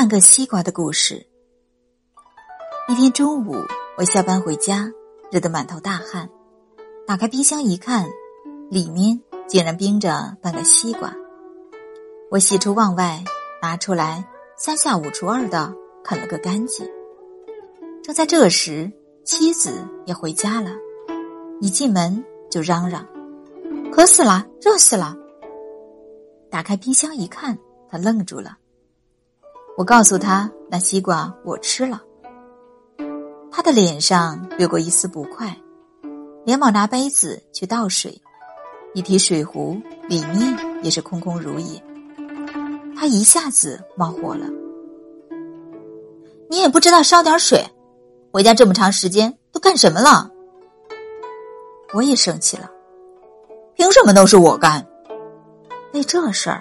半个西瓜的故事。一天中午，我下班回家，热得满头大汗。打开冰箱一看，里面竟然冰着半个西瓜。我喜出望外，拿出来三下五除二的啃了个干净。正在这时，妻子也回家了，一进门就嚷嚷：“渴死了，热死了！”打开冰箱一看，他愣住了。我告诉他，那西瓜我吃了。他的脸上掠过一丝不快，连忙拿杯子去倒水，一提水壶里面也是空空如也。他一下子冒火了：“你也不知道烧点水，回家这么长时间都干什么了？”我也生气了：“凭什么都是我干？”为这事儿，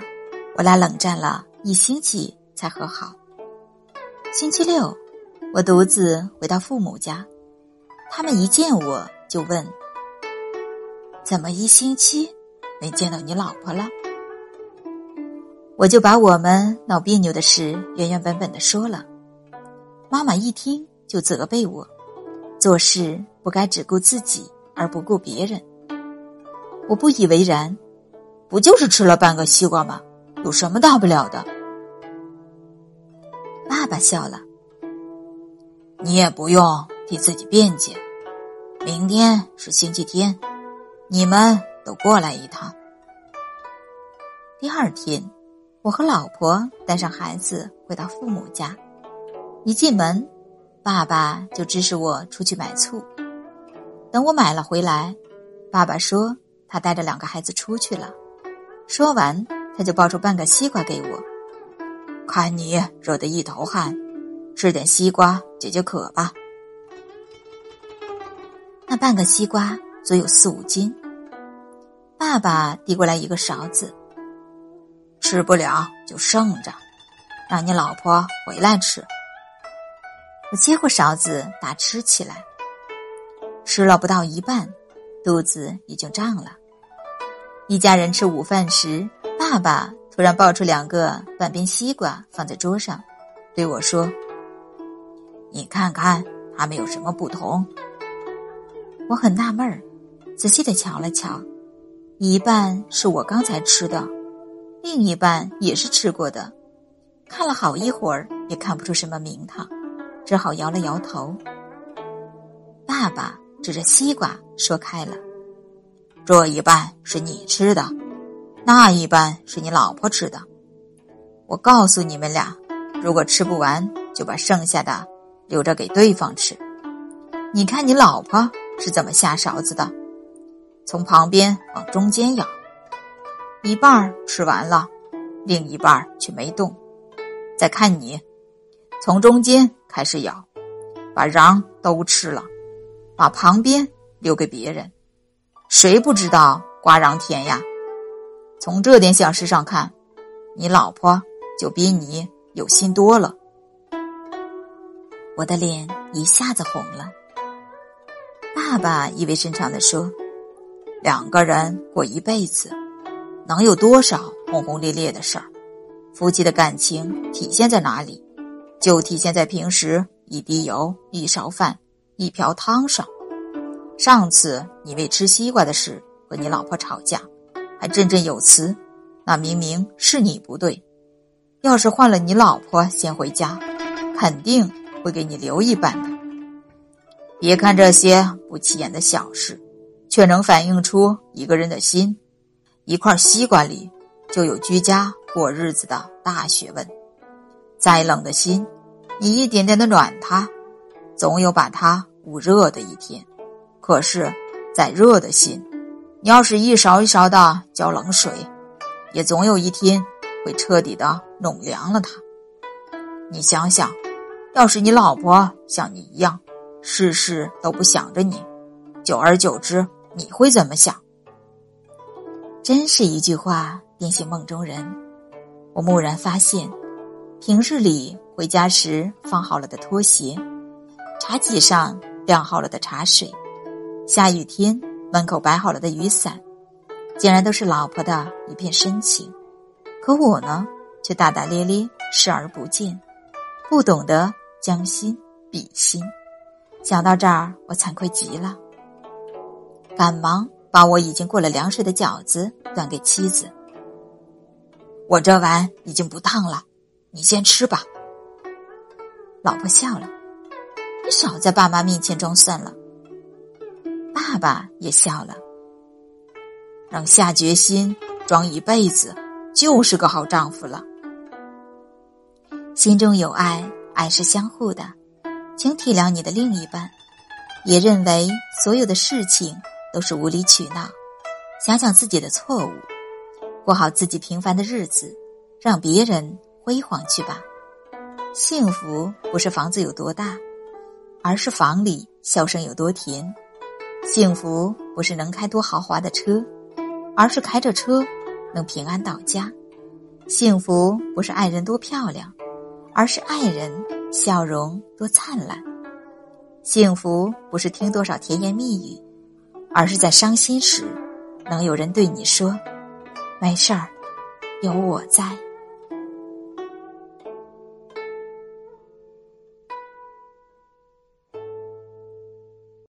我俩冷战了一星期。才和好。星期六，我独自回到父母家，他们一见我就问：“怎么一星期没见到你老婆了？”我就把我们闹别扭的事原原本本的说了。妈妈一听就责备我，做事不该只顾自己而不顾别人。我不以为然，不就是吃了半个西瓜吗？有什么大不了的？笑了，你也不用替自己辩解。明天是星期天，你们都过来一趟。第二天，我和老婆带上孩子回到父母家，一进门，爸爸就指使我出去买醋。等我买了回来，爸爸说他带着两个孩子出去了。说完，他就抱出半个西瓜给我。看你热得一头汗，吃点西瓜解解渴吧。那半个西瓜足有四五斤。爸爸递过来一个勺子，吃不了就剩着，让你老婆回来吃。我接过勺子打吃起来，吃了不到一半，肚子已经胀了。一家人吃午饭时，爸爸。突然抱出两个半边西瓜放在桌上，对我说：“你看看它们有什么不同？”我很纳闷儿，仔细的瞧了瞧，一半是我刚才吃的，另一半也是吃过的。看了好一会儿，也看不出什么名堂，只好摇了摇头。爸爸指着西瓜说开了：“这一半是你吃的。”那一半是你老婆吃的，我告诉你们俩，如果吃不完，就把剩下的留着给对方吃。你看你老婆是怎么下勺子的？从旁边往中间舀，一半吃完了，另一半却没动。再看你，从中间开始舀，把瓤都吃了，把旁边留给别人。谁不知道瓜瓤甜呀？从这点小事上看，你老婆就比你有心多了。我的脸一下子红了。爸爸意味深长的说：“两个人过一辈子，能有多少轰轰烈烈的事儿？夫妻的感情体现在哪里？就体现在平时一滴油、一勺饭、一瓢汤上。上次你为吃西瓜的事和你老婆吵架。”还振振有词，那明明是你不对。要是换了你老婆先回家，肯定会给你留一半的。别看这些不起眼的小事，却能反映出一个人的心。一块西瓜里就有居家过日子的大学问。再冷的心，你一点点的暖它，总有把它捂热的一天。可是，再热的心。你要是一勺一勺的浇冷水，也总有一天会彻底的弄凉了它。你想想，要是你老婆像你一样，事事都不想着你，久而久之，你会怎么想？真是一句话点醒梦中人。我蓦然发现，平日里回家时放好了的拖鞋，茶几上晾好了的茶水，下雨天。门口摆好了的雨伞，竟然都是老婆的一片深情，可我呢，却大大咧咧视而不见。不懂得将心比心。想到这儿，我惭愧极了，赶忙把我已经过了凉水的饺子端给妻子。我这碗已经不烫了，你先吃吧。老婆笑了，你少在爸妈面前装蒜了。爸爸也笑了，能下决心装一辈子，就是个好丈夫了。心中有爱，爱是相互的。请体谅你的另一半，也认为所有的事情都是无理取闹。想想自己的错误，过好自己平凡的日子，让别人辉煌去吧。幸福不是房子有多大，而是房里笑声有多甜；幸福不是能开多豪华的车，而是开着车能平安到家；幸福不是爱人多漂亮，而是爱人。笑容多灿烂，幸福不是听多少甜言蜜语，而是在伤心时，能有人对你说：“没事儿，有我在。”